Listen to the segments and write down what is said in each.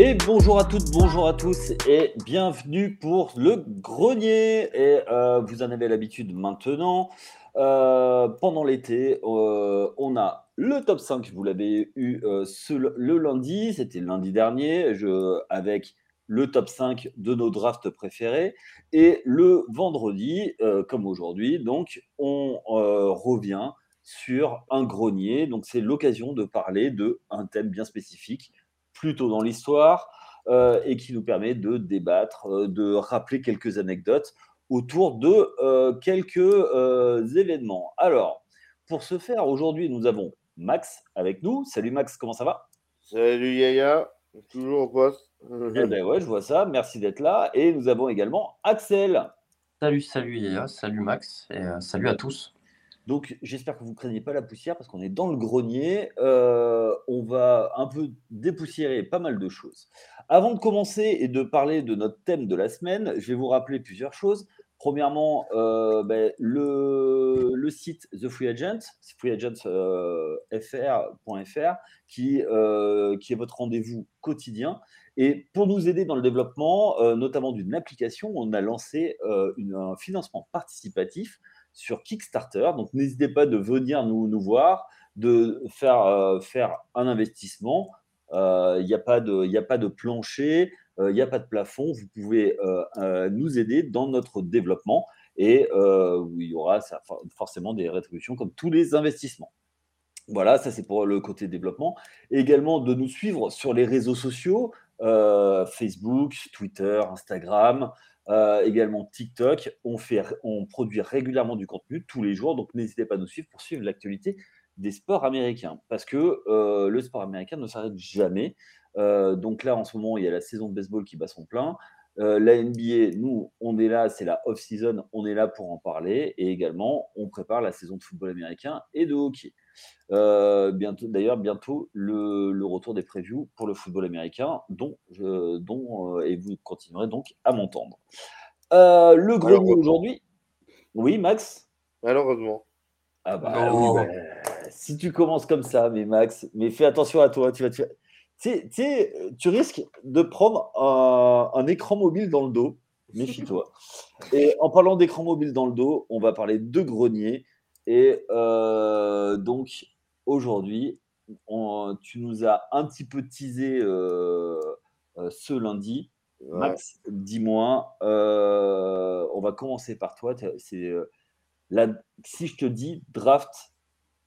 Et bonjour à toutes, bonjour à tous et bienvenue pour le grenier. Et euh, vous en avez l'habitude maintenant. Euh, pendant l'été, euh, on a le top 5, vous l'avez eu le lundi, c'était lundi dernier, avec le top 5 de nos drafts préférés. Et le vendredi, comme aujourd'hui, donc on revient sur un grenier. Donc c'est l'occasion de parler de un thème bien spécifique plutôt dans l'histoire euh, et qui nous permet de débattre, euh, de rappeler quelques anecdotes autour de euh, quelques événements. Alors, pour ce faire, aujourd'hui, nous avons Max avec nous. Salut Max, comment ça va? Salut Yaya, toujours au poste. eh ben ouais, je vois ça, merci d'être là. Et nous avons également Axel. Salut, salut Yaya, salut Max, et salut à tous. Donc, j'espère que vous ne craignez pas la poussière parce qu'on est dans le grenier. Euh, on va un peu dépoussiérer pas mal de choses. Avant de commencer et de parler de notre thème de la semaine, je vais vous rappeler plusieurs choses. Premièrement, euh, ben, le, site The Free Agent, freeagentsfr.fr, euh, qui est votre rendez-vous quotidien. Et pour nous aider dans le développement, notamment d'une application, on a lancé un financement participatif sur Kickstarter. Donc n'hésitez pas de venir nous, voir, de faire, euh, faire un investissement. Il euh, n'y a, pas de, a pas de plancher, il euh, n'y a pas de plafond. Vous pouvez nous aider dans notre développement et il y aura forcément des rétributions comme tous les investissements. Voilà, ça c'est pour le côté développement. Également de nous suivre sur les réseaux sociaux, Facebook, Twitter, Instagram, euh, également TikTok. On, fait, on produit régulièrement du contenu tous les jours, donc n'hésitez pas à nous suivre pour suivre l'actualité des sports américains, parce que euh, le sport américain ne s'arrête jamais. Euh, donc là, en ce moment, il y a la saison de baseball qui bat son plein. la NBA, nous, on est là, c'est la off-season, on est là pour en parler. Et également, on prépare la saison de football américain et de hockey. Euh, bientôt, d'ailleurs, bientôt le, retour des previews pour le football américain, dont, je, dont euh, et vous continuerez donc à m'entendre. Euh, le grenier aujourd'hui. Oui, Max? Malheureusement. Ah bah, bah, si tu commences comme ça, mais Max, mais fais attention à toi. Tu, vas, tu, tu risques de prendre un, un écran mobile dans le dos. Méfie-toi. Et en parlant d'écran mobile dans le dos, on va parler de grenier. Et euh, donc, aujourd'hui, tu nous as un petit peu teasé euh, euh, ce lundi. Max, dis-moi, on va commencer par toi. C'est si je te dis draft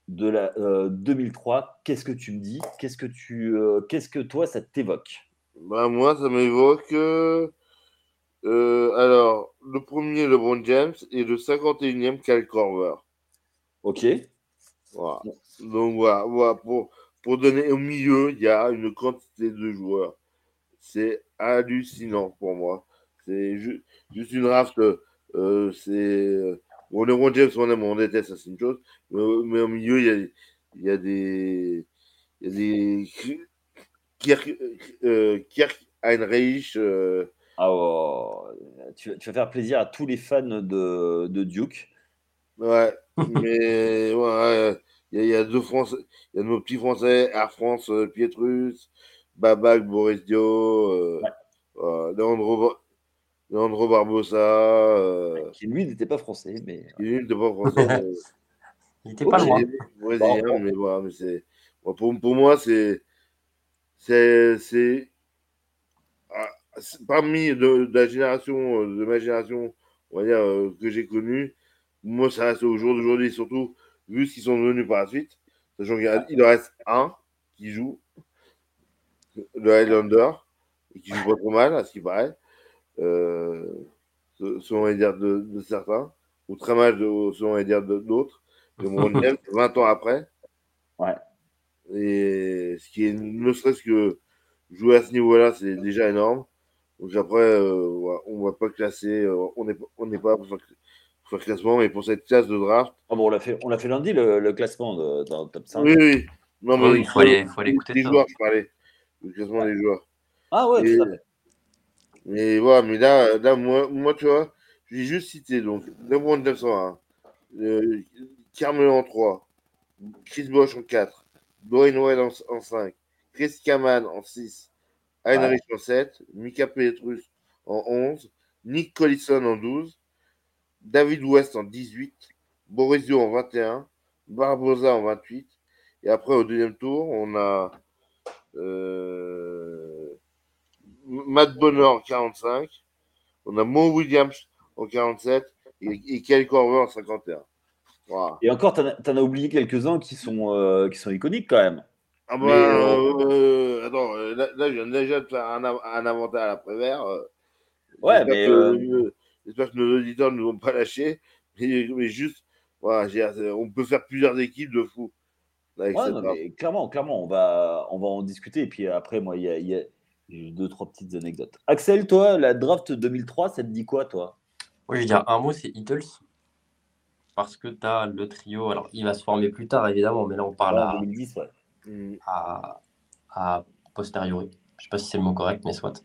de la 2003, qu'est-ce que tu me dis? Qu'est-ce que tu, qu'est-ce que toi ça t'évoque? Bah moi, ça m'évoque. alors, le premier, LeBron James, et le 51e, Cal Corver. Ok. Voilà. Donc voilà, Pour, pour donner au milieu, il y a une quantité de joueurs. C'est hallucinant pour moi. C'est juste une draft. Euh, c'est. Le James, on aime, on déteste, ça c'est une chose. Mais, au milieu, il y a, il y a des. Il y a des. Kirk, euh, Kirk Heinrich. Euh, ah, oh, tu, tu, vas faire plaisir à tous les fans de, de Duke. Ouais, mais ouais, il y, a deux Français, il y a nos petits Français, Air France, euh, Pietrus, Babac, Boris Dio, euh, Leandro, Leandro, Barbosa. Euh, qui lui n'était pas français, mais. Qui lui n'était pas français. il n'était pas loin. Brésilien, mais voilà, mais c'est. pour, pour, moi, c'est. C'est. Ah, parmi de, de, la génération, de ma génération, on va dire, que j'ai connue, moi, ça reste au jour d'aujourd'hui, surtout vu ce qu'ils sont devenus par la suite. il en reste un qui joue, le Highlander, et qui joue pas trop mal, à ce qui paraît, euh, selon les dires de, certains, ou très mal selon les dires d'autres. De mon 20 ans après. Ouais. Et ce qui est, ne serait-ce que jouer à ce niveau-là, c'est déjà énorme. Donc après, euh, on va pas classer, euh, on n'est on pas le classement, mais pour cette classe de draft. Ah bon, on l'a fait, on l'a fait lundi, le, classement de, dans le top 5. Oui, oui. Non, mais il faut, aller, faut aller écouter les joueurs, je parlais. Le classement des joueurs. Ah ouais, et, tout à fait. Mais voilà, mais là, là moi, moi, tu vois, je vais juste citer donc LeBron 901, euh, Carmelo en 3, Chris Bosch en 4, Dwayne Wade en, en 5, Chris Kaman en 6, Heinrich en 7, Mika Petrus en 11, Nick Collison en 12, David West en 18, Borisio en 21, Barbosa en 28. Et après, au deuxième tour, on a euh, Matt Bonner en 45, on a Mo Williams en 47 et, et Kyle Corver en 51. Voilà. Et encore, t'en as, en as oublié quelques-uns qui sont, euh, qui sont iconiques quand même. Ah bah, Mais, euh, attends, là, là, je viens déjà de faire un, un inventaire à l'après-vert. Ouais, mais, euh, j'espère que nos auditeurs ne nous ont pas lâchés. Mais, mais juste, voilà, on peut faire plusieurs équipes de fous. Avec Ouais, non, mais clairement, clairement, on va, on va en discuter. Et puis après, moi, il y a, il y a- deux, trois petites anecdotes. Axel, toi, la draft 2003, ça te dit quoi, toi? Oui, je vais dire un mot, c'est Eatles. Parce que tu as le trio. Alors, il va se former plus tard, évidemment, mais là, on parle Ouais, à, 2010, ouais. À, à posteriori. Je sais pas si c'est le mot correct, mais soit.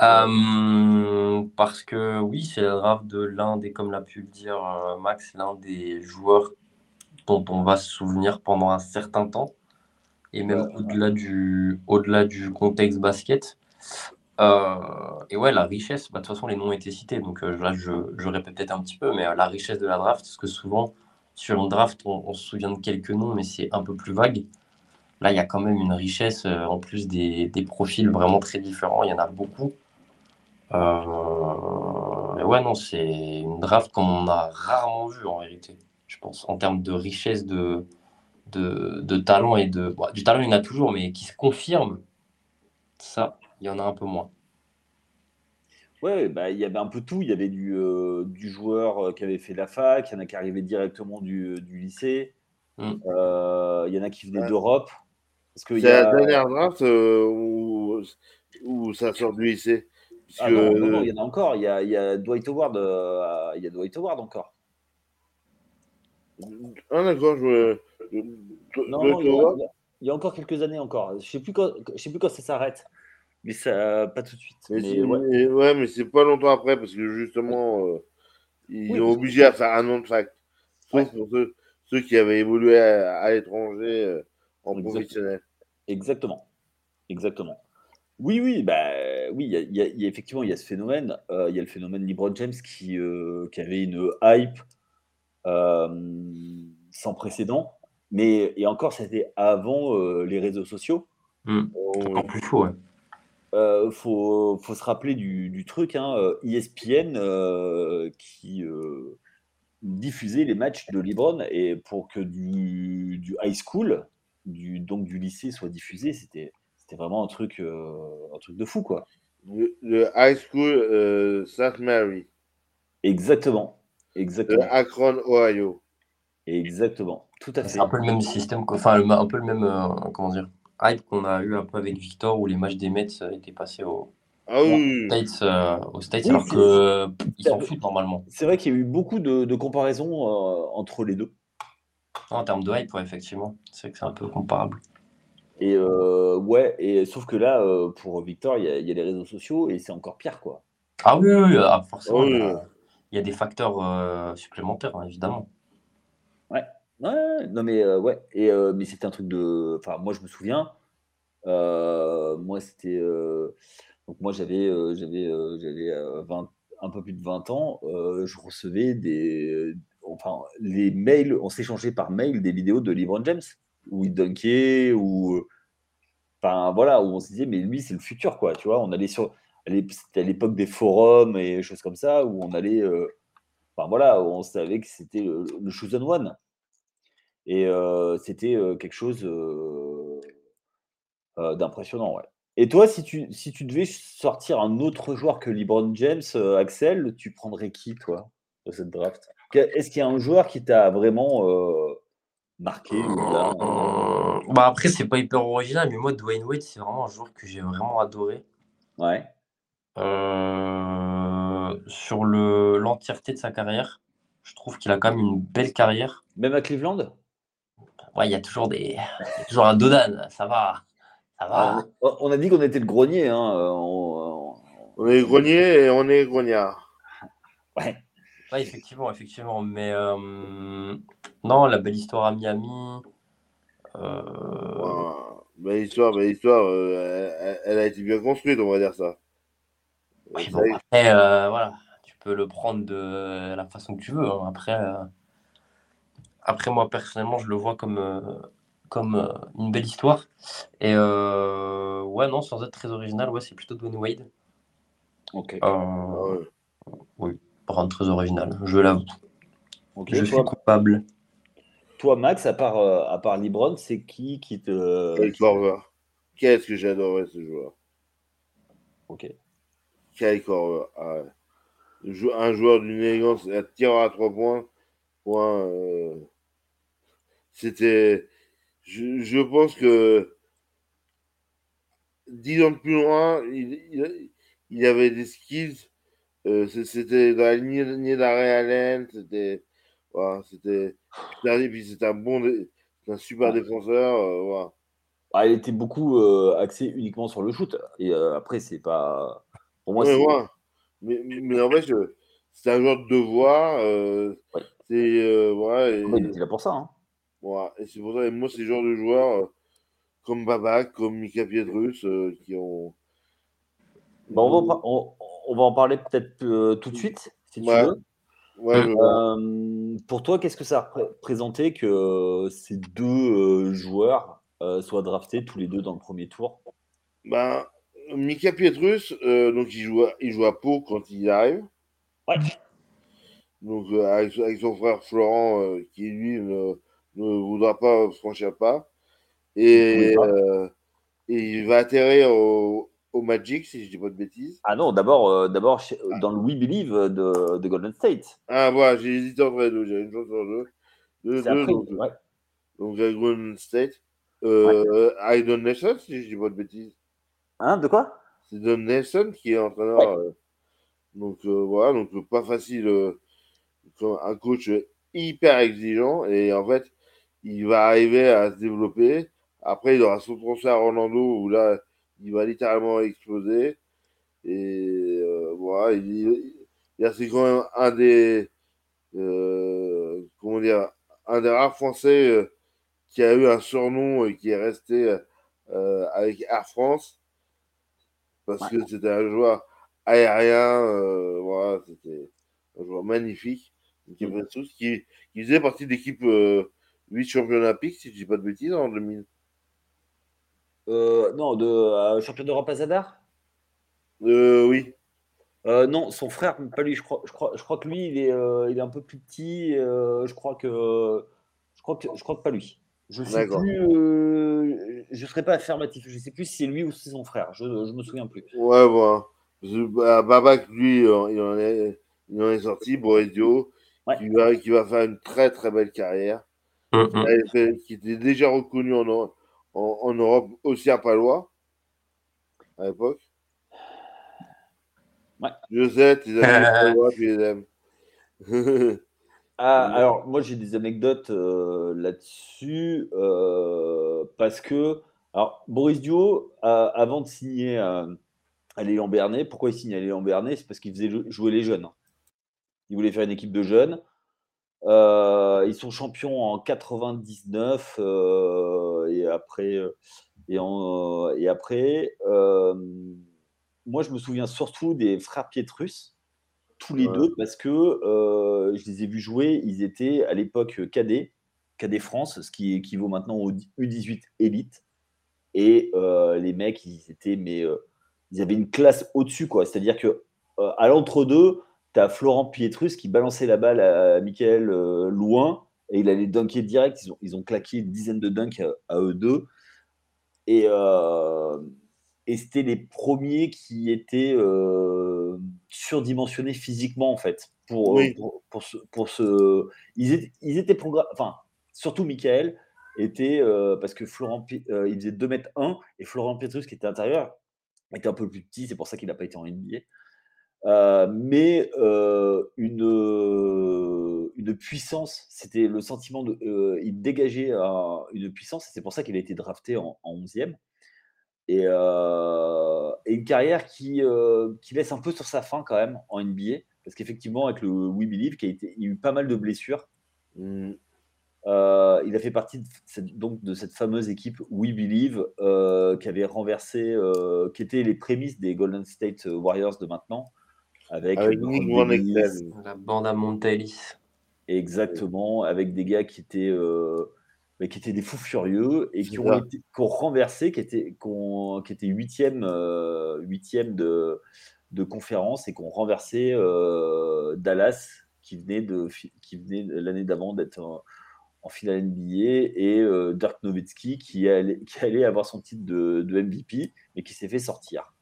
Euh, parce que oui, c'est la draft de l'un des, comme l'a pu le dire euh, Max, l'un des joueurs dont on va se souvenir pendant un certain temps, et même Ouais. au-delà du, au-delà du contexte basket. Euh, et ouais, la richesse, bah, de toute façon, les noms étaient cités, donc euh, là, je, je répète peut-être un petit peu, mais euh, la richesse de la draft, parce que souvent, sur une draft, on, on se souvient de quelques noms, mais c'est un peu plus vague. Là, il y a quand même une richesse, en plus des, des profils vraiment très différents, il y en a beaucoup. Euh, ouais, non, c'est une draft comme on a rarement vu en vérité, je pense, en termes de richesse de, de, de talent et de. bon, du talent, il y en a toujours, mais qui se confirme, ça, il y en a un peu moins. Ouais, bah, il y avait un peu tout. Il y avait du, euh, du joueur euh, qui avait fait la fac, il y en a qui arrivaient directement du, du lycée, Mm. Euh, il y en a qui venaient Ouais. d'Europe. C'est y a... la dernière draft euh, où, où ça sort du lycée. Ah non, non, non, il y en a encore. Il y a, il y a Dwight Howard. euh, il y a Dwight Howard encore. Ah d'accord, je... Non, il y, a, il y encore quelques années encore. Je sais plus quand, je sais plus quand ça s'arrête. Mais ça, pas tout de suite. Mais Mais c'est- ouais. mais- ouais, mais c'est pas longtemps après parce que justement, euh, ils Oui, ont obligé à faire un nom de fac. Sauf Ouais. pour ceux, ceux qui avaient évolué à, à l'étranger euh, en Exact. professionnel. Exactement. Exactement. Oui, oui, bah, oui, il y a, il y a- il y a- effectivement, il y a ce phénomène. Euh, il y a le phénomène LeBron James qui, euh, qui avait une hype euh, sans précédent. Mais et encore, c'était avant euh, les réseaux sociaux. Mm. On- Encore plus fou, ouais. Euh, faut, faut se rappeler du, du truc, hein, euh, ESPN euh, qui euh, diffusait les matchs de LeBron et pour que du, du high school, du, donc du lycée, soit diffusé, c'était c'était vraiment un truc, euh, un truc de fou, quoi. le, le high school euh, St. Mary Exactement, de exactement, Akron, Ohio. exactement, tout à fait. C'est un peu le même système, enfin, un peu le même, euh, comment dire, hype qu'on a eu un peu avec Victor où les matchs des Mets étaient passés au, Ah oui, States, euh, aux States Oui, alors c'est- que euh, ils s'en foutent normalement. C'est vrai qu'il y a eu beaucoup de, de comparaisons euh, entre les deux. En termes de hype, ouais, effectivement, c'est vrai que c'est un peu comparable. Et euh, ouais, et sauf que là, euh, pour Victor, il y, a, il y a les réseaux sociaux et c'est encore pire, quoi. Ah oui, oui, oui, ah, forcément, il y a, il y a des facteurs euh, supplémentaires, hein, évidemment. Ouais, ouais, non mais euh, ouais, et euh, mais c'était un truc de, enfin moi je me souviens, euh, moi c'était, euh, donc moi j'avais euh, j'avais euh, j'avais euh, 20 un peu plus de 20 ans, euh, je recevais des, enfin les mails, on s'échangeait par mail des vidéos de LeBron James où il dunkait ou, enfin voilà où on se disait mais lui c'est le futur quoi, tu vois, on allait sur, c'était à l'époque des forums et choses comme ça où on allait, euh, enfin voilà, on savait que c'était le, chosen one. Et euh, c'était euh, quelque chose euh, euh, d'impressionnant, ouais. Et toi, si tu, si tu devais sortir un autre joueur que LeBron James, euh, Axel, tu prendrais qui, toi, de cette draft? Est-ce qu'il y a un joueur qui t'a vraiment euh, marqué au-delà, euh, Bah après, c'est pas hyper original, mais moi, Dwayne Wade, c'est vraiment un joueur que j'ai vraiment adoré. Ouais, Euh, sur le, l'entièreté de sa carrière, je trouve qu'il a quand même une belle carrière. même à Cleveland? Ouais, il y a toujours des, il y a toujours un Dodan, ça va, ça Ah, va. on, on a dit qu'on était le grenier, hein. euh, on- on- on est grenier et on est grognard. ouais. Ouais, effectivement, effectivement. Mais euh, non, la belle histoire à Miami. euh, Voilà. bah, l'histoire, bah, l'histoire euh, elle, elle, a été bien construite, on va dire ça. Oui, bon, après, euh, voilà, tu peux le prendre de la façon que tu veux. Hein. Après, après, moi, personnellement, je le vois comme, comme une belle histoire. Et ouais, non, sans être très original, ouais, c'est plutôt Dwayne Wade. Ok. Ah ouais. Rendre très original, je l'avoue. Ok, Je toi- suis coupable. Toi, Max, à part, euh, à part LeBron, c'est qui qui te. Kyle Korver. Qu'est-ce que j'adorais ce joueur. Ok. Kyle Korver. ah Un joueur d'une élégance, un tireur à trois points. Point, euh, C'était. Je, je pense que. Dix ans plus loin, il, il, il avait des skills. Euh, c'était dans la lignée, d'Arrêt Allen. C'était. Voilà, c'était. Puis c'était un bon. un super défenseur. euh, voilà. Ah, il était beaucoup euh, axé uniquement sur le shoot. Et euh, après, c'est pas. Pour moi, Ouais, c'est. ouais. Mais, mais en fait, je- c'est un genre de devoir. euh, Ouais. C'est. euh, voilà, et, il était là pour ça. hein. voilà, et c'est pour ça, et moi, c'est le genre de joueurs euh, comme Babak, comme Mika Pietrus, euh, qui ont. Bah, on, va, on, on va en parler peut-être euh, tout de suite, si tu Ouais. veux. Ouais. Euh, pour toi, qu'est-ce que ça représentait que euh, ces deux joueurs soient draftés tous les deux dans le premier tour? Ben, Mika Pietrus, donc il joue, à, il joue à Pau quand il arrive. Ouais. Donc avec, avec son frère Florent, qui lui ne, ne voudra pas franchir pas. Et, Il pouvait pas. et il va atterrir au, au Magic, si je dis pas de bêtises. Ah non, d'abord, euh, d'abord chez- dans le We Believe de, de Golden State. Ah, voilà, j'ai hésité entre les deux, j'ai une chance sur deux. Deux, deux, après. donc, ouais. donc Golden State. Euh, Don Nelson, si je dis pas de bêtises. Hein, de quoi? C'est Don Nelson qui est entraîneur. Ouais. euh, donc euh, voilà, donc pas facile. un coach hyper exigeant. Et en fait, il va arriver à se développer. Après, il aura son transfert à Orlando où là, il va littéralement exploser. Et euh, voilà, il, il- il- c'est quand même un des. euh, comment dire Un des rares Français euh, qui a eu un surnom et qui est resté avec Air France. Parce Ouais. que c'était un joueur aérien. voilà, c'était un joueur magnifique. Qui, Mm. qui, qui faisait partie de l'équipe euh, 8 champions olympiques, si je dis pas de bêtises, en 2000. Euh, Non, de euh, champion d'Europe à Zadar? Euh, oui. Euh, non, son frère, pas lui. Je crois, je crois, je crois que lui, il est, euh, il est un peu plus petit. euh, je crois que, je crois que, je crois que pas lui. Je sais plus. euh, je serais pas affirmatif. Je sais plus si c'est lui ou si c'est son frère. Je, je me souviens plus. Ouais, que, bah, Babac, lui, il en est, il en est sorti, Borisio, Ouais. qui, va, qui va faire une très très belle carrière. Il avait fait- qui était déjà reconnu en, Euro- en, en Europe, aussi à Palois, à l'époque. Ouais. Je sais, tes amis de Palois, tu les aimes. Ah, alors, moi, j'ai des anecdotes euh, là-dessus euh, parce que, alors, Boris Dio, a- avant de signer à, Léon Bernet, pourquoi il signe à Léon Bernet C'est parce qu'il faisait jou- jouer les jeunes. Il voulait faire une équipe de jeunes. Euh, ils sont champions en 99 euh, et après, euh, et, en- et après moi, je me souviens surtout des frères Pietrus tous les Ouais. deux parce que je les ai vus jouer. Ils étaient à l'époque cadet, cadet France, ce qui équivaut maintenant au U18 élite. Et les mecs, ils étaient, mais ils avaient une classe au-dessus, quoi. C'est-à-dire que euh, à l'entre-deux, tu as Florent Pietrus qui balançait la balle à Michael euh, loin et il allait dunker direct. Ils ont, ils ont claqué une dizaine de dunks à, à eux deux. Et, euh, et c'était les premiers qui étaient euh, surdimensionnés physiquement, en fait. Pour, Oui. pour, pour, ce, pour ce- Ils étaient, ils étaient programmés. Enfin, surtout Michael était. parce que Florent, il faisait 2 mètres 1 et Florent Pietrus, qui était intérieur, était un peu plus petit. C'est pour ça qu'il n'a pas été en NBA. Euh, mais euh, une, euh, une puissance, c'était le sentiment de. euh, il dégageait un- une puissance, c'est pour ça qu'il a été drafté en, en 11e. Et, et une carrière qui, qui laisse un peu sur sa fin quand même en NBA, parce qu'effectivement, avec le We Believe, qui a été, il y a eu pas mal de blessures. Mm. Euh, il a fait partie de cette, donc de cette fameuse équipe We Believe euh, qui avait renversé, euh, qui était les prémices des Golden State Warriors de maintenant, avec. La bande à Montelis. exactement, avec des gars qui étaient, euh, qui étaient des fous furieux et qui ont, ça. été, qui ont renversé, qui étaient, qui ont- qui étaient huitième, euh, huitième de, de conférence et qui ont renversé euh, Dallas, qui venait de, qui venait de l'année d'avant d'être en, en finale NBA, et euh, Dirk Nowitzki, qui allait, qui allait avoir son titre de, de MVP, mais qui s'est fait sortir.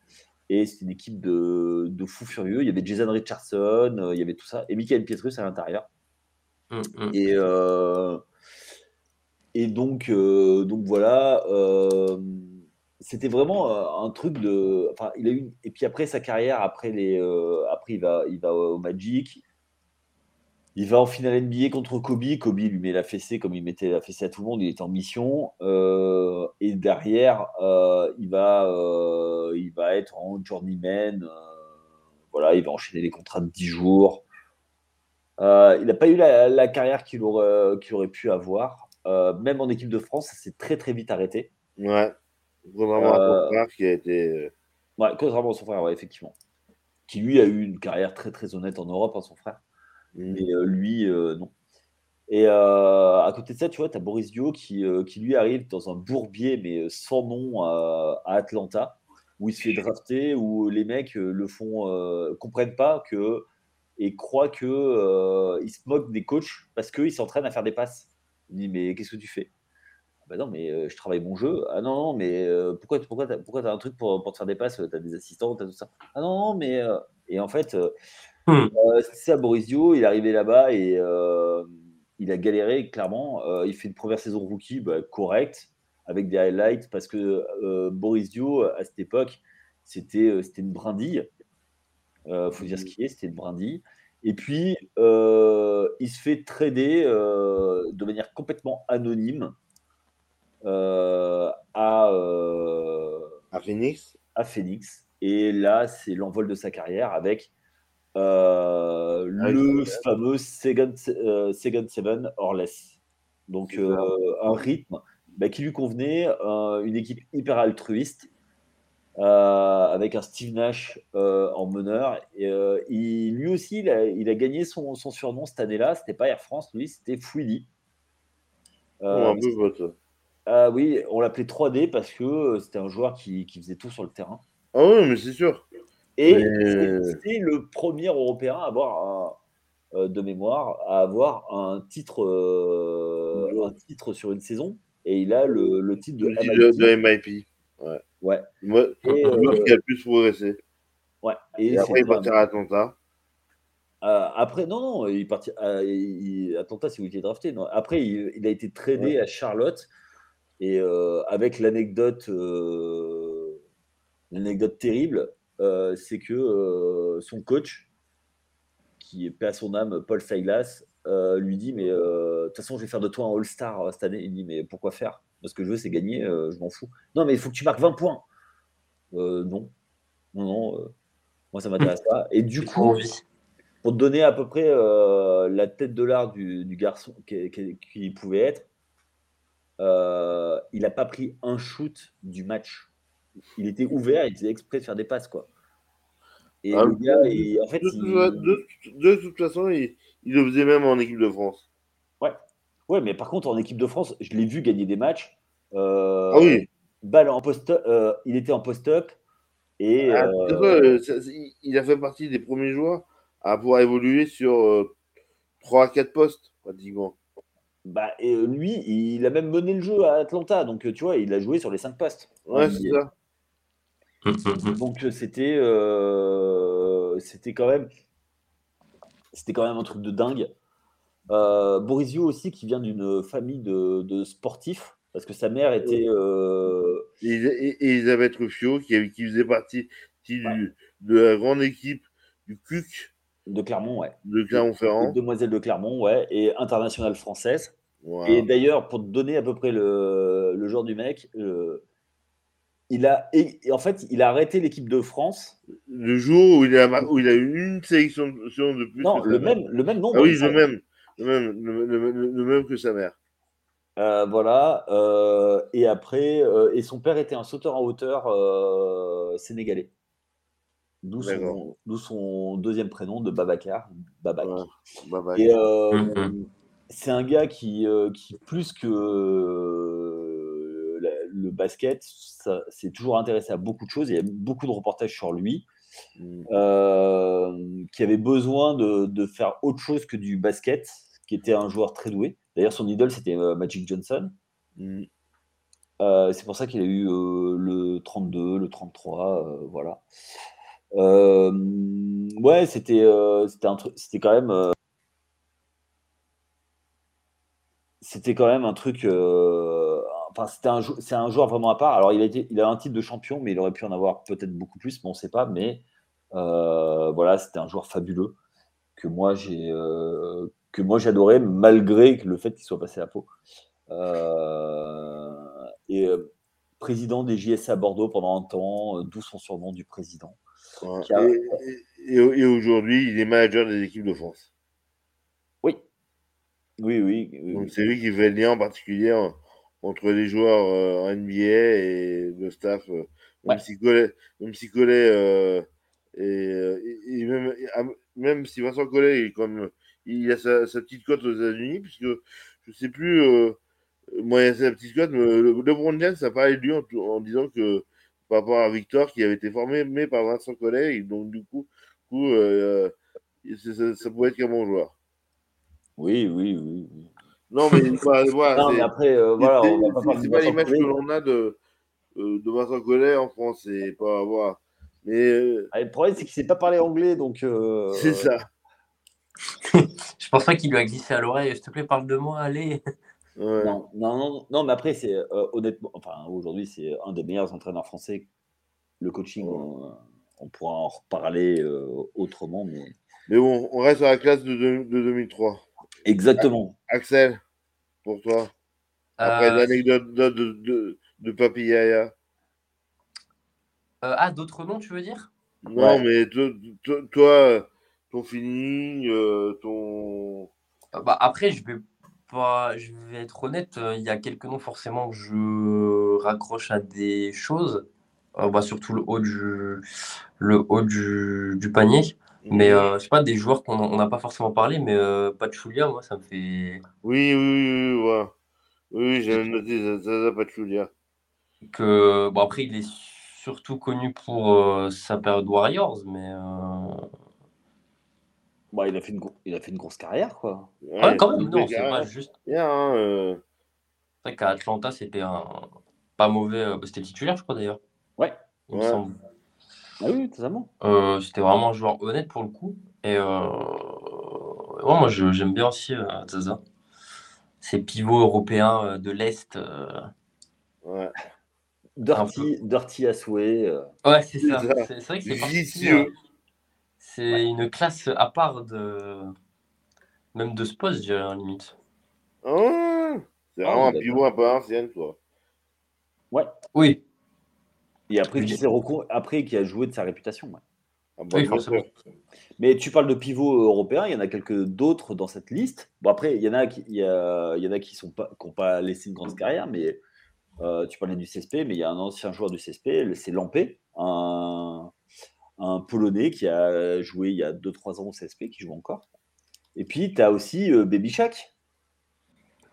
Et c'est une équipe de, de fous furieux. Il y avait Jason Richardson, euh, il y avait tout ça, et Michael Pietrus à l'intérieur. Hum, hum. Et, euh, et donc, euh, donc voilà, c'était vraiment un truc de. Enfin, il a eu. Et puis après sa carrière, après les, après il va, il va au Magic. Il va en finale NBA contre Kobe. Kobe lui met la fessée comme il mettait la fessée à tout le monde. Il est en mission. Euh, et derrière, euh, il, va, euh, il va être en journeyman. voilà, il va enchaîner les contrats de 10 jours. Il n'a pas eu la, la carrière qu'il aurait, pu avoir. Même en équipe de France, ça s'est très très vite arrêté. Ouais. Contrairement à son frère qui a été. Ouais, contrairement à son frère, ouais, effectivement. Qui lui a eu une carrière très très honnête en Europe, hein, son frère. Mais euh, lui, euh, non. Et euh, à côté de ça, tu vois, tu as Boris Dio qui, qui lui arrive dans un bourbier, mais sans nom à, Atlanta, où il se fait drafter, où les mecs le font, comprennent pas que et croient que euh, ils se moquent des coachs parce qu'ils s'entraînent à faire des passes. Il dit mais qu'est-ce que tu fais? Ah Bah non, mais je travaille mon jeu. Ah non, non, mais pourquoi, pourquoi t'as pourquoi t'as un truc pour, pour te faire des passes? T'as des assistants, t'as tout ça. Ah non, non, mais et en fait, Hmm. euh, c'est ça, Boris Dio, il est arrivé là-bas et euh, il a galéré, clairement. Euh, il fait une première saison rookie bah, correcte, avec des highlights, parce que euh, Boris Dio, à cette époque, c'était euh, c'était une brindille. Il faut dire ce qui est, c'était une brindille. Et puis, euh, il se fait trader euh, de manière complètement anonyme euh, à, euh, À Phoenix? à Phoenix. Et là, c'est l'envol de sa carrière avec euh, Avec le fameux Second, euh, Second Seven or less. Donc, euh, un rythme bah, qui lui convenait, euh, une équipe hyper altruiste, avec un Steve Nash en meneur. Et, il- lui aussi, il a, il a gagné son, son surnom cette année-là. C'était pas Air France, lui, c'était Fouilly. Euh, Ou un peu votre. ah oui, on l'appelait 3D parce que c'était un joueur qui, qui faisait tout sur le terrain. Ah oui, mais c'est sûr. Et Mais- c'est- le premier Européen à avoir un, euh, de mémoire à avoir un titre, euh, un titre sur une saison. Et il a le, le titre de Le MIP. de, MIP. Ouais. Moi, Et, euh, qui a le plus progressé. ouais. Et, Et après, il partira à Atlanta. Euh, après, non, non, il est parti. euh, il- Atlanta, où il était drafté. Non. Après, il, il a été tradé à Charlotte. Et euh, avec l'anecdote, l'anecdote terrible, c'est que euh, son coach, qui est paix à son âme, Paul Siglas, euh, lui dit Mais euh, de toute façon, je vais faire de toi un All-Star euh, cette année. Il dit Mais pourquoi faire? Parce que je veux, c'est gagner, euh, je m'en fous. Non, mais il faut que tu marques 20 points. Euh, non, non, non. euh, moi, ça m'intéresse pas. Et du coup, pour te donner à peu près euh, la tête de l'art du, du garçon qui, qui- qui pouvait être, euh, il n'a pas pris un shoot du match. Il était ouvert, il faisait exprès de faire des passes, quoi. Et Ah, le gars, il- en fait, De, il- toute- de- de toute façon, il, il le faisait même en équipe de France. ouais, mais par contre, en équipe de France, je l'ai vu gagner des matchs. Euh, Ah oui. balle en post euh, il était en post-up et Ah, euh, de ça- il- a fait partie des premiers joueurs à pouvoir évoluer sur 3 à 4 postes, pratiquement. bah, et lui, il a même mené le jeu à Atlanta, donc tu vois, il a joué sur les cinq postes. Ouais, En c'est ça. Hum, hum, hum. Donc euh, c'était euh, c'était quand même c'était quand même un truc de dingue. Euh, Borisio aussi qui vient d'une famille de, de sportifs parce que sa mère était euh, Et, et- et Elisabeth Ruffio, qui, faisait partie qui- du- de la grande équipe du CUC de Clermont, ouais. de Clermont-Ferrand. Demoiselle de Clermont, ouais, et internationale française. Et d'ailleurs, pour te donner à peu près le, le genre du mec, euh, il a en fait il a arrêté l'équipe de France. Le jour où il a, où il a eu une sélection de plus. Non, que le mère. même le même nombre. Ah oui, le même. Le même, le, le- le- le même que sa mère. Euh, voilà. euh, et après, euh, et son père était un sauteur en hauteur euh, sénégalais. D'où son, d'où son deuxième prénom de Babacar. Babac. Ouais. Et euh, Mhm. c'est un gars qui, euh, qui plus que euh, le basket, ça- s'est toujours intéressé à beaucoup de choses. Il y a beaucoup de reportages sur lui, mm, euh, qui avait besoin de, de faire autre chose que du basket, qui était un joueur très doué. D'ailleurs, son idole, c'était euh, Magic Johnson. mm. Euh, c'est pour ça qu'il a eu euh, le 32, le 33, euh, voilà. Ouais, c'était c'était un truc, c'était quand même, c'était quand même un truc. Enfin, c'était un, jou- c'est un joueur vraiment à part. Alors, il a été, il a un titre de champion, mais il aurait pu en avoir peut-être beaucoup plus, mais on ne sait pas. Mais euh, voilà, c'était un joueur fabuleux que moi j'ai euh, que moi j'adorais malgré le fait qu'il soit passé à Pau. Euh, et euh, président des JS à Bordeaux pendant un temps, euh, d'où son surnom du président. Ouais. Qui a- Et, et- et- et aujourd'hui, il est manager des équipes de France. Oui, oui, oui. oui, Donc c'est lui qui lien en particulier en- entre les joueurs euh, en NBA et le staff. euh, même Ouais. si Collet, même si Collet euh, et, euh, même, même si Vincent Collet est comme il a sa, sa petite cote aux États-Unis, puisque je sais plus, euh, moi il a sa petite cote, mais le, LeBron James a parlé de lui en, en disant que par rapport à Victor qui avait été formé mais par Vincent Collet, et donc du coup, du coup euh, ça, ça pouvait être qu'un bon joueur. Oui, oui, oui. oui. Non mais voilà, voilà, Non, c'est- mais après, euh, voilà, c'est- on va pas c'est- pas l'image que l'on a de, euh, de Vincent Collet en France, c'est pas voilà. Mais euh, Ah, Le problème, c'est qu'il ne sait pas parler anglais, donc. euh, c'est ça. Je pense pas qu'il lui a glissé à l'oreille. S'il te plaît, parle de moi, allez. Ouais. Non, non, non, non, mais après, c'est euh, honnêtement, enfin, aujourd'hui, c'est un des meilleurs entraîneurs français. Le coaching, on, on pourra en reparler euh, autrement, mais. Mais bon, on reste à la classe de, de, de 2003. Exactement. Axel, pour toi, après Euh, l'anecdote de, de, de, de Papi Yaya. euh, ah, d'autres noms, tu veux dire? Non, Ouais. mais toi, ton feeling, euh, ton. Euh, bah, Après, je vais pas, je vais être honnête. euh, Il y a quelques noms forcément que je raccroche à des choses. Euh, bah, surtout le haut du, le haut du, du panier. Mais euh, je sais pas, des joueurs qu'on on n'a pas forcément parlé, mais euh, Pachulia, moi, ça me fait Oui, oui, oui, oui, voilà. Oui, j'ai noté Zaza Pachulia. que. Bon, après, il est surtout connu pour euh, sa période Warriors, mais. euh, Bon, il, a fait une, gro- il a fait une grosse carrière, quoi. Ouais, quand même, non, c'est pas juste. bien, hein, euh, C'est vrai qu'à Atlanta, c'était un pas mauvais. euh, bah, C'était titulaire, je crois d'ailleurs. Ouais. Il me Ouais. semble. Ah oui, totalement. Euh, c'était vraiment un joueur honnête pour le coup. Et euh, ouais, moi, je- j'aime bien aussi euh, Zaza. Ces pivots européens euh, de l'Est. euh, ouais. Dirty, dirty à souhait. euh. Ouais, c'est ça. C'est vrai que c'est Vicieux. hein. C'est une classe à part de. Même de ce poste, je dirais, limite. Ah, c'est Ah, vraiment un d'accord. pivot un peu ancien, quoi. Ouais. Oui, Et après, Oui. qui s'est recon- après, qui a joué de sa réputation. ouais. Ah, oui, forcément. Mais tu parles de pivots européens, il y en a quelques d'autres dans cette liste. Bon, après, il y en a qui il y a, il y en a qui sont pas qui n'ont pas laissé une grande carrière, mais euh, tu parlais du CSP, mais il y a un ancien joueur du CSP, c'est Lampé, un, un Polonais qui a joué il y a 2-3 ans au CSP, qui joue encore. Et puis, tu as aussi euh, Baby Shaq,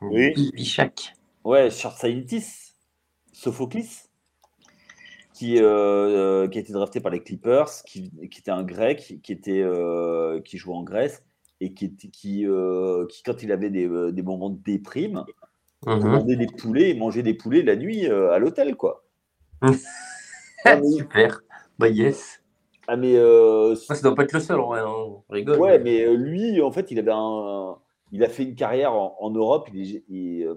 Oui. Bichak. ouais, Shortsaitis, Sophoclis, qui, euh, euh, qui a été drafté par les Clippers, qui, qui était un grec, qui, était, euh, qui jouait en Grèce, et qui, qui, euh, qui quand il avait des, des moments de déprime, Mhm. commandait des poulets et mangeait des poulets la nuit à l'hôtel, quoi. Ah, mais- Super. Bah, yes. Ah, mais, euh, Ouais, ça doit pas être le seul, en vrai. hein. On rigole. ouais, mais lui, en fait, il avait un, il a fait une carrière en, en Europe. Il, il,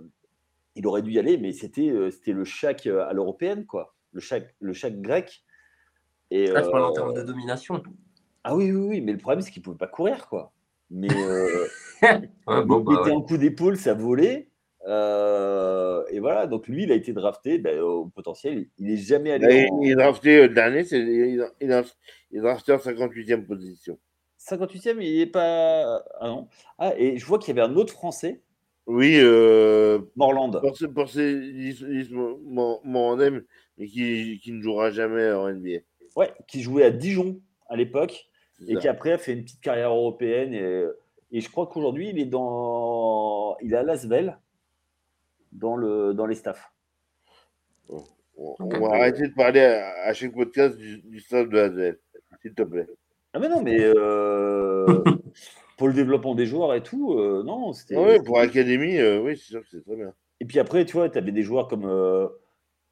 il aurait dû y aller, mais c'était, c'était le chac à l'européenne, quoi. Le chac, le grec. Et, Là, tu parles en euh, termes de domination. Ah oui, oui, oui, mais le problème, c'est qu'il pouvait pas courir, quoi. Mais euh, Ouais, il bon, bah, mettait ouais. un coup d'épaule, ça volait. euh, et voilà, donc lui, il a été drafté ben, au potentiel. Il n'est jamais allé Là, en il, est drafté euh, dernier, c'est, il, il, a- il est drafté en 58e position. 58e, il n'est pas. Ah non. Ah, et je vois qu'il y avait un autre Français Oui, euh, Morland. pour, ces Morandem, mais qui, qui ne jouera jamais en NBA. Ouais, qui jouait à Dijon à l'époque et qui après a fait une petite carrière européenne. Et, et je crois qu'aujourd'hui, il est dans, il est à Lasvel, dans le, dans les staffs. On, va arrêter de parler à, à chaque podcast du, du staff de Hazel, s'il te plaît. Ah mais non, mais euh, pour le développement des joueurs et tout, euh, non, c'était. Oui, pour Académie, euh, oui, c'est sûr que c'est très bien. Et puis après, tu vois, tu avais des joueurs comme euh,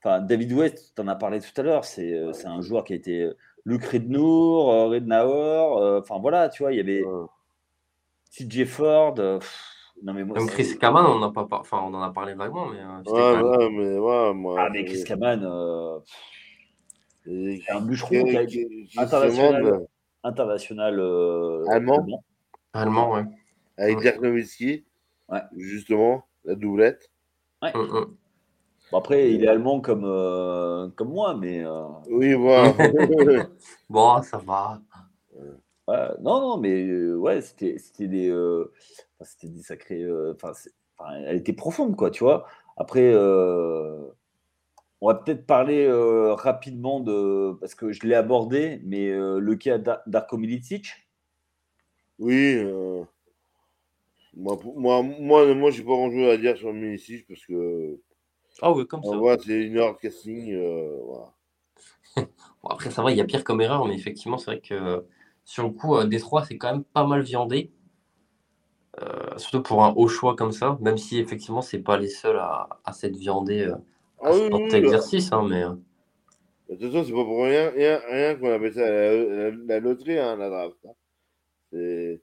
enfin, David West, tu en as parlé tout à l'heure, c'est euh, c'est un joueur qui a été euh, Luc Rednour, euh, Rednauer, euh, enfin voilà, tu vois, il y avait Ouais. TJ Ford. pff, non mais moi, Même Chris Kaman, on, en a pas par- enfin, on en a parlé vaguement, mais euh, c'était Ouais, quand même- ouais, mais ouais, moi. Ah, mais Chris Kaman, euh, un bûcheron qui international. demande, international euh, Allemand. allemand, ouais. avec Ouais. Dirk Nowitzki, Ouais. justement, la doublette. Mm, mm. Bon, après, il est allemand comme, euh, comme moi, mais euh, Oui, voilà. Bon, ça va. non, non, mais euh, ouais, c'était c'était des, euh, enfin, c'était des sacrés. euh, Enfin, c'est- enfin, elle était profonde, quoi, tu vois. Après, euh, on va peut-être parler euh, rapidement de, parce que je l'ai abordé, mais euh, le cas d'Ar- Darko Milicic. oui. euh, Moi, pour- moi, moi, moi, j'ai pas grand chose à dire sur Milicic parce que Ah ouais, comme ça. en vrai, c'est une heure casting. euh, voilà. Bon, après, ça va, il y a pire comme erreur, mais effectivement, c'est vrai que sur le coup, euh, Détroit, c'est quand même pas mal viandé. Euh, surtout pour un haut choix comme ça, même si effectivement, c'est pas les seuls à, à s'être viandés à Ah ce oui, genre oui, d'exercice, hein, mais De toute façon, c'est pas pour rien, rien, rien qu'on appelle ça la, la- la loterie, hein, la draft. hein. C'est,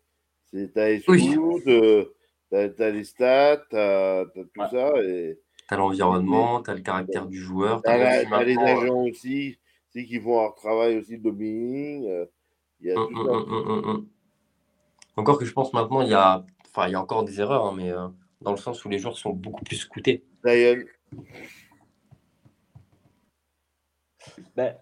c'est, t'as les Oui. scouts, euh, t'as, t'as les stats, t'as, t'as tout Ouais. ça, et t'as l'environnement, t'as le caractère du joueur, t'as, t'as la- aussi t'as les agents aussi, aussi qui font leur travail aussi de lobbying. euh, Il y a hum, hum, hum. Encore que je pense maintenant, il y a, enfin, il y a encore des erreurs, hein, mais euh, dans le sens où les joueurs sont beaucoup plus scoutés. Ben,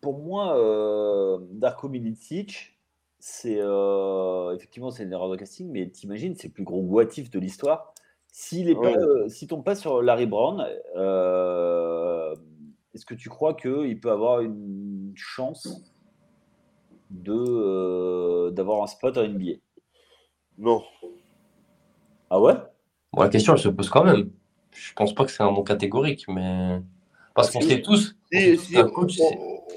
pour moi, euh, Darko Milicic, c'est euh, effectivement c'est une erreur de casting, mais t'imagines, c'est le plus gros boitif de l'histoire. S'il est Ouais. pas, euh, s'il tombe pas sur Larry Brown, euh, est-ce que tu crois qu'il peut avoir une chance de euh, d'avoir un spot en NBA non. Ah ouais? Bon, la question, elle se pose quand même. Je pense pas que c'est un nom catégorique, mais parce qu'on Si- sait tous, on sait Si, tous si, coach,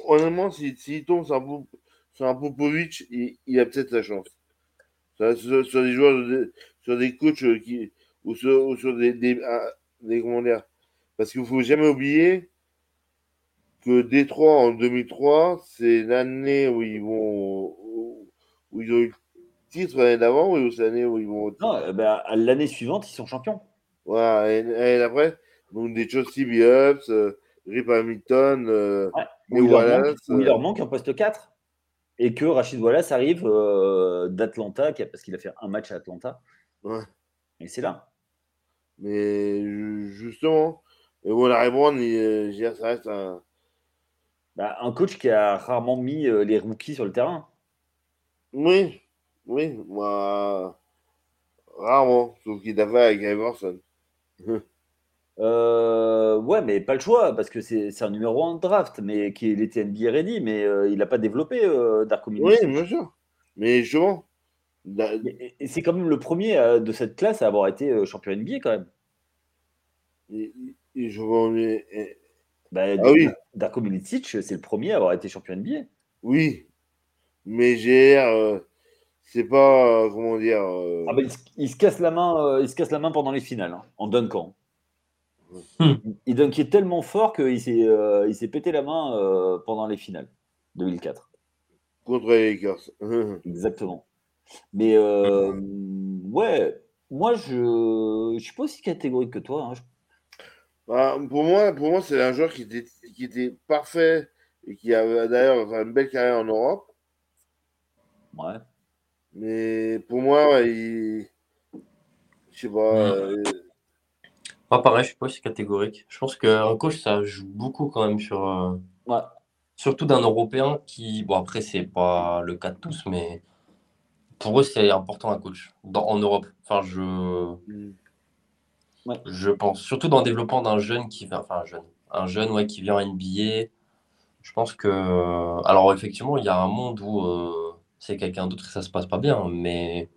honnêtement, s'il si, tombe sur un, Pop- sur un Popovic, il, il a peut-être sa chance. Sur, sur- sur des joueurs, sur des coachs euh, qui, ou sur, ou sur des, des, des- comment dire, parce qu'il faut jamais oublier que Détroit en 2003, c'est l'année où ils vont, où, ils ont eu le titre l'année d'avant, ou c'est l'année où ils vont au titre? Non, euh, ben, l'année suivante, ils sont champions. Voilà, et, et après, donc des Chelsea Billups, euh, Rip Hamilton, euh, Ouais. Où il, leur manque, Wallace. où il euh, leur manque un poste 4. Et que Rachid Wallace arrive euh, d'Atlanta, parce qu'il a fait un match à Atlanta. Ouais. Et c'est là. Mais ju- justement, et bon, la Brown, il, euh, ça reste un. Bah, un coach qui a rarement mis euh, les rookies sur le terrain. Oui, oui, moi. Rarement, sauf qu'il t'a fait avec Iverson. Euh, ouais, mais pas le choix, parce que c'est un numéro 1 de draft, mais qui il était NBA ready, mais euh, il n'a pas développé euh, Darko Oui, Milicic. bien sûr. Mais justement, c'est quand même le premier euh, de cette classe à avoir été euh, champion NBA quand même. il- il- je vois, mais- Bah, Ah oui. Darko Milicic, c'est le premier à avoir été champion NBA. oui, mais GR, euh, c'est pas, euh, comment dire. euh, Ah bah, il, se, il se casse la main, euh, il se casse la main pendant les finales, hein, en dunkant. Hmm. Il, il dunkait tellement fort qu'il s'est euh, il s'est pété la main euh, pendant les finales 2004. contre les Lakers. Exactement. Mais euh, ouais, moi je, je suis pas aussi catégorique que toi. hein. Je- Bah, pour moi, pour moi c'est un joueur qui était, qui était parfait et qui avait d'ailleurs enfin, une belle carrière en Europe. Ouais. Mais pour moi, ouais, il. Je sais pas. euh, Pas pareil, je suis pas aussi catégorique. Je pense qu'un coach, ça joue beaucoup quand même sur. euh, Ouais. Surtout d'un Européen qui. Bon, après, c'est pas le cas de tous, mais pour eux, c'est important un coach dans- en Europe. Enfin, je. hmm. Je pense. Surtout dans le développement d'un jeune qui vient, enfin un jeune, un jeune ouais, qui vient en NBA. Je pense que. Alors, effectivement, il y a un monde où euh, c'est quelqu'un d'autre et ça se passe pas bien, mais.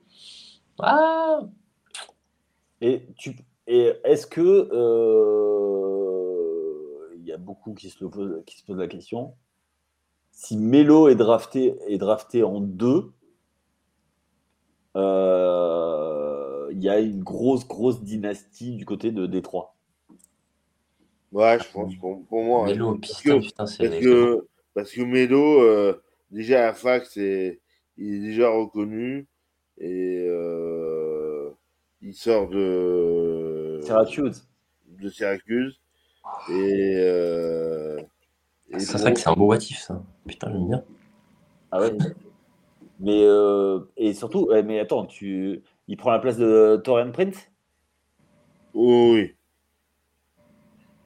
Ah Et, tu... et est-ce que. euh, Il y a beaucoup qui se, le posent, qui se posent la question. Si Melo est drafté, est drafté en 2, euh, il y a une grosse, grosse dynastie du côté de Détroit. Ouais, je pense pour, pour moi. hein. Melo, Parce putain, que, putain, c'est. parce que, parce que Melo, euh, déjà à la fac, c'est, il est déjà reconnu et euh, il sort de, Syracuse. de Syracuse. Et, euh, et C'est vrai que c'est un beau motif, ça. Putain, j'aime bien. Ah ouais. Mais euh, et surtout, ouais, mais attends, tu, il prend la place de Torian Prince? Oui.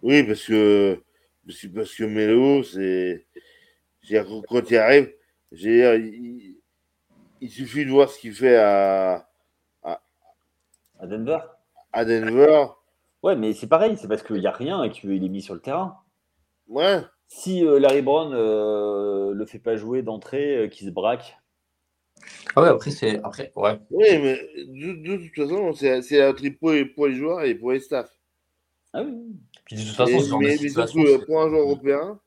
Oui, parce que, parce que, Melo, c'est. Quand il arrive, il, il suffit de voir ce qu'il fait à, à Denver? à Denver. Ouais, mais c'est pareil, c'est parce qu'il n'y a rien et qu'il est mis sur le terrain. Ouais, Si euh, Larry Brown euh, le fait pas jouer d'entrée, qu'il se braque. Ah ouais, après, c'est. Après, ouais. oui, mais de, de toute façon, c'est c'est la triple pour les, pour les joueurs et pour les staffs. Ah oui. Puis de toute façon, genre de mais, mais surtout, c'est- pour un joueur européen,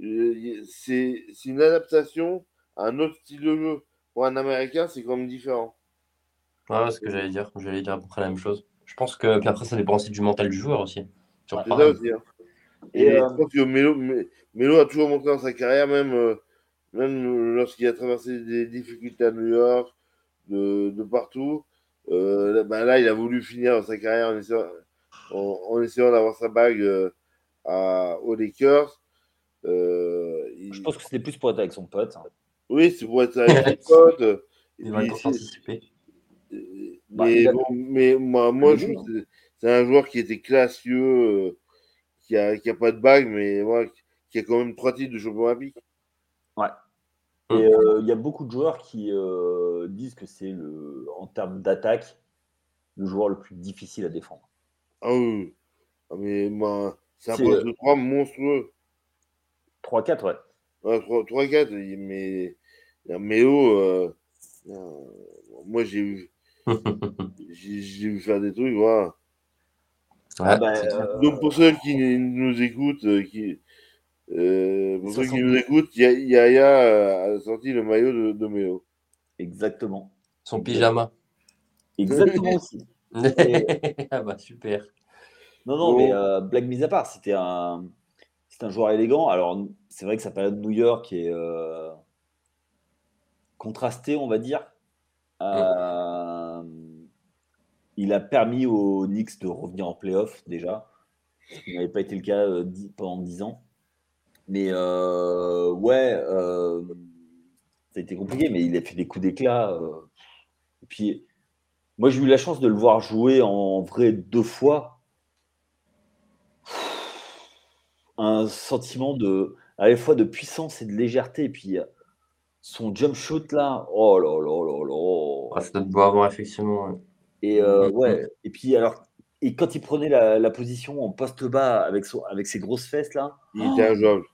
euh, c'est c'est une adaptation à un autre style de jeu. Pour un Américain, c'est quand même différent. Ouais, ouais, ce que j'allais dire. J'allais dire à peu près la même chose. Je pense que. Puis après, ça dépend aussi du mental du joueur aussi. Sur C'est ça aussi. hein. Et, Et, euh, je pense que Melo a toujours montré dans sa carrière, même, euh, même lorsqu'il a traversé des difficultés à New York, de, de partout. euh, là, bah, là, il a voulu finir sa carrière en essayant, en, en essayant d'avoir sa bague euh, à, aux Lakers. Euh, il- Je pense que c'était plus pour être avec son pote. Oui, c'est pour être avec puis, vacances c'est- anticipées. euh, Bah, mais, il a- bon, mais moi, moi Il je est trouve que c'est- un joueur qui était classieux, euh, qui a, qui a pas de bague, mais qui a quand même trois titres de champion olympique. Et euh, il y a beaucoup de joueurs qui euh, disent que c'est le, en termes d'attaque, le joueur le plus difficile à défendre. Ah oui. Ah, mais moi, c'est un C'est, poste euh, de 3 monstrueux. 3-4, ouais. Ouais, 3-4, mais euh, euh, moi j'ai vu, j'ai j'ai vu faire des trucs, voilà. Ouais, Ah bah, euh, Donc pour ceux qui nous écoutent, qui, euh, pour ceux qui nous écoutent, Ya- Yaya euh, a sorti le maillot de, de Méo. exactement. Son pyjama. Exactement aussi. ah bah super. Non, non, Bon. mais euh, blague mise à part, c'était un, c'est un joueur élégant. Alors, c'est vrai que sa période de New York est euh, contrastée, on va dire. Euh, il a permis aux Knicks de revenir en playoff déjà, ce qui n'avait pas été le cas euh, dix- pendant 10 ans. Mais euh, ouais, euh, ça a été compliqué, mais il a fait des coups d'éclat. euh. Et puis, moi, j'ai eu la chance de le voir jouer en vrai deux fois un sentiment de à la fois de puissance et de légèreté et puis son jump shoot là oh là là là là Ah, ça doit être beau avant, effectivement. ouais. et ouais et puis alors et quand il prenait la, la position en poste bas avec son avec ses grosses fesses là Il était injouable.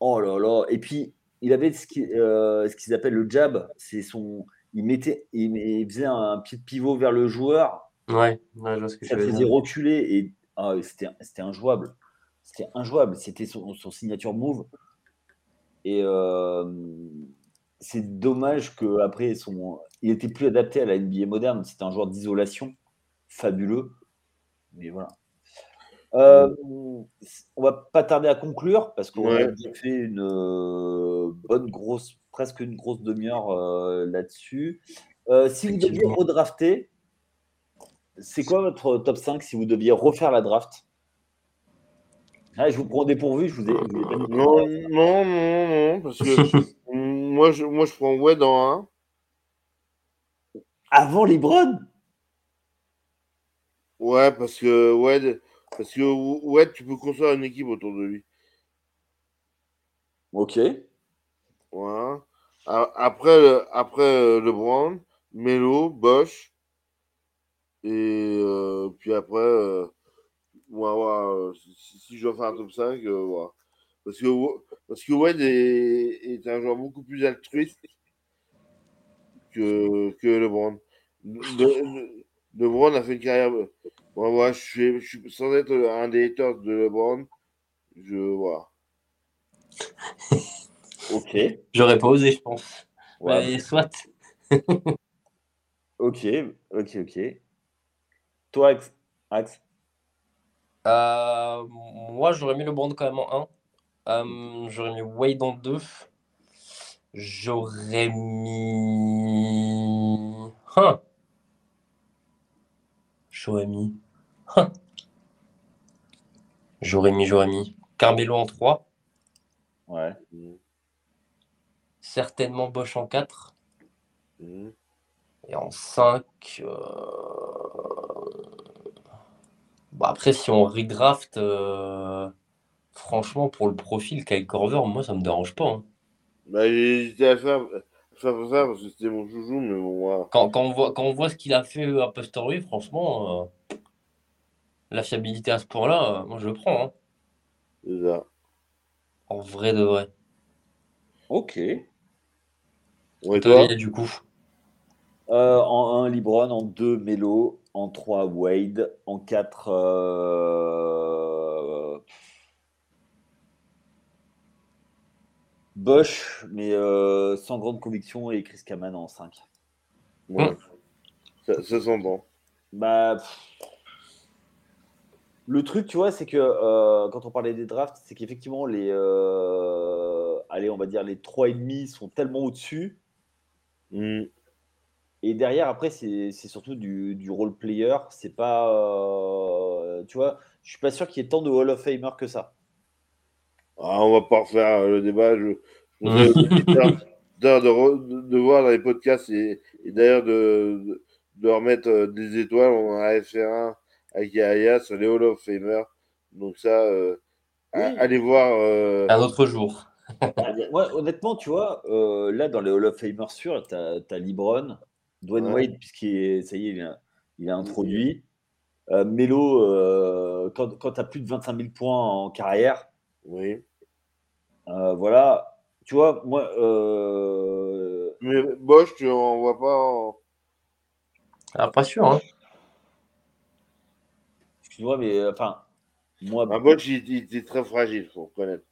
Oh là là et puis il avait ce euh, ce qu'ils appellent le jab c'est son il mettait il, il faisait un pied de pivot vers le joueur Ouais, ouais, je vois ce que ça faisait dire. reculer et ah, c'était c'était injouable. C'était injouable. C'était son, son signature move. Et euh, c'est dommage que après son, il était plus adapté à la NBA moderne. C'était un joueur d'isolation fabuleux. Mais voilà. Euh, on va pas tarder à conclure parce qu'on a Ouais. fait une euh, bonne grosse, presque une grosse demi-heure euh, là-dessus. Euh, si vous deviez redrafter, c'est quoi votre top 5 si vous deviez refaire la draft? Ah, Je vous prends dépourvu, je vous ai, je vous ai pas dit. Non, non, non, non, parce que moi, je, moi, je prends Wade en 1. Avant Lebron? Ouais, parce que Wade, parce que Wade, tu peux construire une équipe autour de lui. Ok. Voilà. Après, le- après euh, LeBron, Melo, Bosch. Et euh, puis après, euh, euh, si, si je dois faire un top 5, euh, voilà. Parce que, parce que Wade est, est un joueur beaucoup plus altruiste que, que LeBron. Le, LeBron a fait une carrière. Moi, voilà, je, suis, je suis sans être un des haters de LeBron. Je vois. Ok. J'aurais pas osé, je pense. Ouais. Mais soit. Ok, ok, ok. Toi, Axe, Axe Euh, moi, j'aurais mis le Brand quand même en 1. Euh, j'aurais mis Wade en 2. J'aurais mis. Hein. J'aurais mis. Hein. J'aurais mis, mis. Carmelo en 3. Ouais. Certainement Bosch en 4. Mhm. Et en 5. Bah après, si on redraft, euh, franchement, pour le profil Kyle Korver, moi, ça me dérange pas. hein. Bah, ça parce que c'était mon chouchou, mais bon, voilà. Quand, quand on voit, quand on voit ce qu'il a fait à posteriori, franchement, euh, la fiabilité à ce point-là, euh, moi, je le prends. hein. C'est ça. En vrai de vrai. Ok. Et Toi, du coup? Euh, en 1, Libron. En 2, Melo. En 3, Wade. En 4, euh... Bosch, mais euh, sans grande conviction, et Chris Kaman en 5. Ouais. Ça, ça s'entend. Bah, pff. le truc, tu vois, c'est que euh, quand on parlait des drafts, c'est qu'effectivement, les, euh, allez, on va dire les 3,5 sont tellement au-dessus. Mhm. Et derrière, après, c'est c'est surtout du, du role player. C'est pas. euh, tu vois, je suis pas sûr qu'il y ait tant de Hall of Famer que ça. Ah, on va pas refaire euh, le débat. Je, je de, re- de, de voir dans les podcasts et, et d'ailleurs de, de, remettre euh, des étoiles. On a FR1 avec Yaya sur les Hall of Famer. Donc ça, euh, a- allez voir. euh, Un autre jour. Ouais, honnêtement, tu vois, euh, là, dans les Hall of Famer sûrs, tu as, LeBron, Dwayne Ouais. Wade, puisqu'il est, ça y est, il a, il a introduit. Euh, Melo, euh, quand, quand tu as plus de 25 000 points en carrière, oui. Euh, voilà. Tu vois, moi, euh, Mais Bosch, tu en vois pas en... Ah, pas sûr, hein. excuse-moi, mais euh, enfin, moi, Un Bosch, il, il était très fragile, faut reconnaître.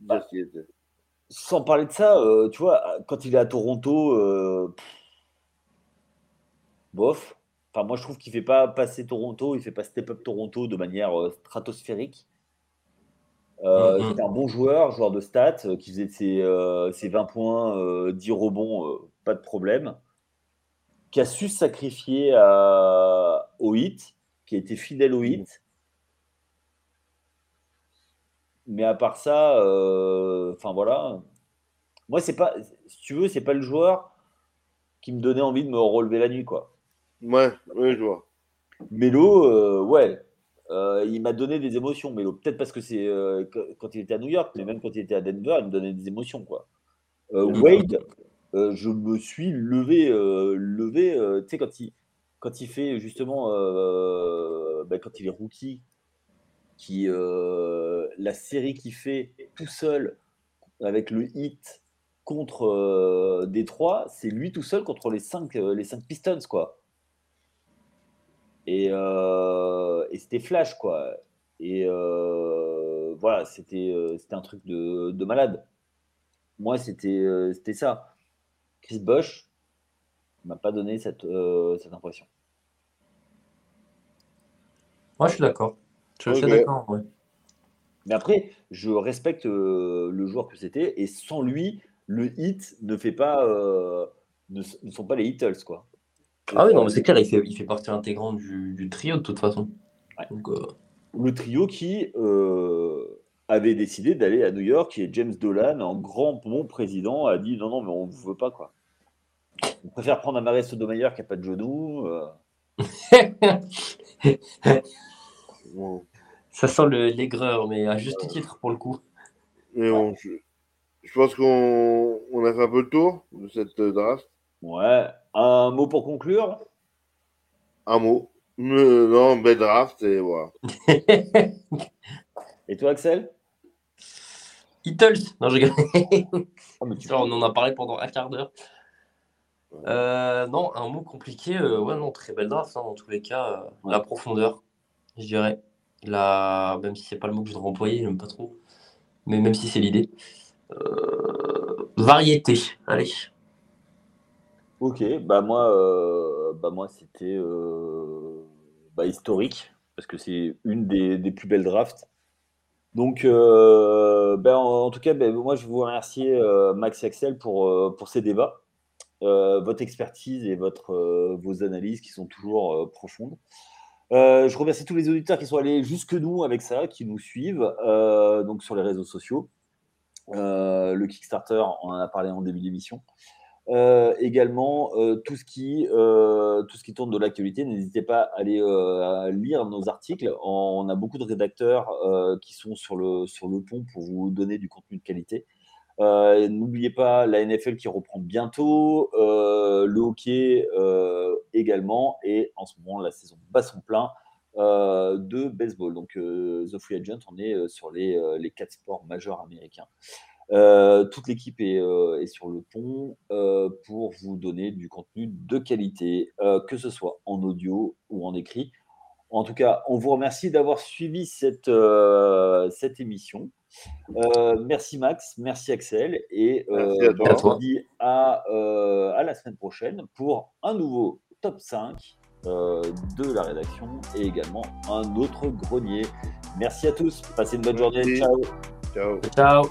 Bah. sans parler de ça, euh, tu vois, quand il est à Toronto, euh, pff, bof. Enfin, moi, je trouve qu'il fait pas passer Toronto, il fait pas step up Toronto de manière euh, stratosphérique. Euh, Mhm. C'était un bon joueur, joueur de stats, euh, qui faisait ses, euh, ses 20 points, euh, 10 rebonds, euh, pas de problème. Qui a su se sacrifier à, au hit, qui a été fidèle au hit. Mais à part ça, euh, enfin voilà. Moi, c'est pas, si tu veux, c'est pas le joueur qui me donnait envie de me relever la nuit, quoi. Ouais, ouais, je vois. Melo, euh, ouais, euh, il m'a donné des émotions. Melo, peut-être parce que c'est euh, quand il était à New York, mais même quand il était à Denver, il me donnait des émotions, quoi. Euh. Wade, je me suis levé, levé, tu sais, quand il, quand il fait justement, ben, quand il est rookie, qui, la série qu'il fait tout seul avec le hit contre Détroit, c'est lui tout seul contre les cinq, euh, les cinq Pistons, quoi. Et, euh, et c'était flash, quoi. Et euh, voilà, c'était euh, c'était un truc de, de malade. Moi, c'était c'était ça. Chris Bosch m'a pas donné cette, euh, cette impression. Moi, je suis d'accord. Je suis d'accord, ouais. Mais après, je respecte euh, le joueur que c'était, et sans lui, le hit ne fait pas, euh, ne, ne sont pas les Beatles, quoi. Ah oui, non, mais c'est clair, il fait, il fait partie intégrante du, du trio de toute façon. Ouais. Donc, euh, Le trio qui euh, avait décidé d'aller à New York et James Dolan, en grand bon président, a dit non, non, mais on ne veut pas, quoi. On préfère prendre un Marais Sotomayor qui n'a pas de genou. euh. Bon. ça sent le- l'aigreur, mais à juste titre pour le coup. Mais bon, je, je pense qu'on on a fait un peu le tour de cette euh, draft. Ouais. Un mot pour conclure? Un mot. non, bel draft et voilà. et toi, Axel? Eatles Non, je oh, on en a parlé pendant un quart d'heure. Euh, non, un mot compliqué. Euh, ouais, non, très belle draft, hein, dans tous les cas. Euh, la profondeur, je dirais. La... Même si c'est pas le mot que je voudrais employer, j'aime pas trop. Mais même si c'est l'idée. Variété, allez. Ok, bah moi, bah moi c'était bah, historique, parce que c'est une des, plus belles drafts. Donc, ben, en, tout cas, ben, moi je vous remercie Max et Axel pour, pour ces débats. Euh, votre expertise et votre, euh, vos analyses qui sont toujours euh, profondes. je remercie tous les auditeurs qui sont allés jusque nous avec ça, qui nous suivent donc sur les réseaux sociaux. le Kickstarter, on en a parlé en début d'émission. Également, tout, ce qui, tout ce qui tourne de l'actualité, n'hésitez pas à aller lire nos articles. On a beaucoup de rédacteurs qui sont sur le, sur le pont pour vous donner du contenu de qualité. Euh, n'oubliez pas la NFL qui reprend bientôt, euh, le hockey euh, également, et en ce moment la saison bat son plein de baseball. Donc The Free Agent, on est sur les, les quatre sports majeurs américains. Toute l'équipe est, est, sur le pont pour vous donner du contenu de qualité, que ce soit en audio ou en écrit. En tout cas, on vous remercie d'avoir suivi cette, cette émission. Euh, merci Max, merci Axel. Et euh, on se dit à, euh, à, la semaine prochaine pour un nouveau top 5 de la rédaction et également un autre grenier. Merci à tous. Passez une bonne journée. Ciao. Ciao. Ciao.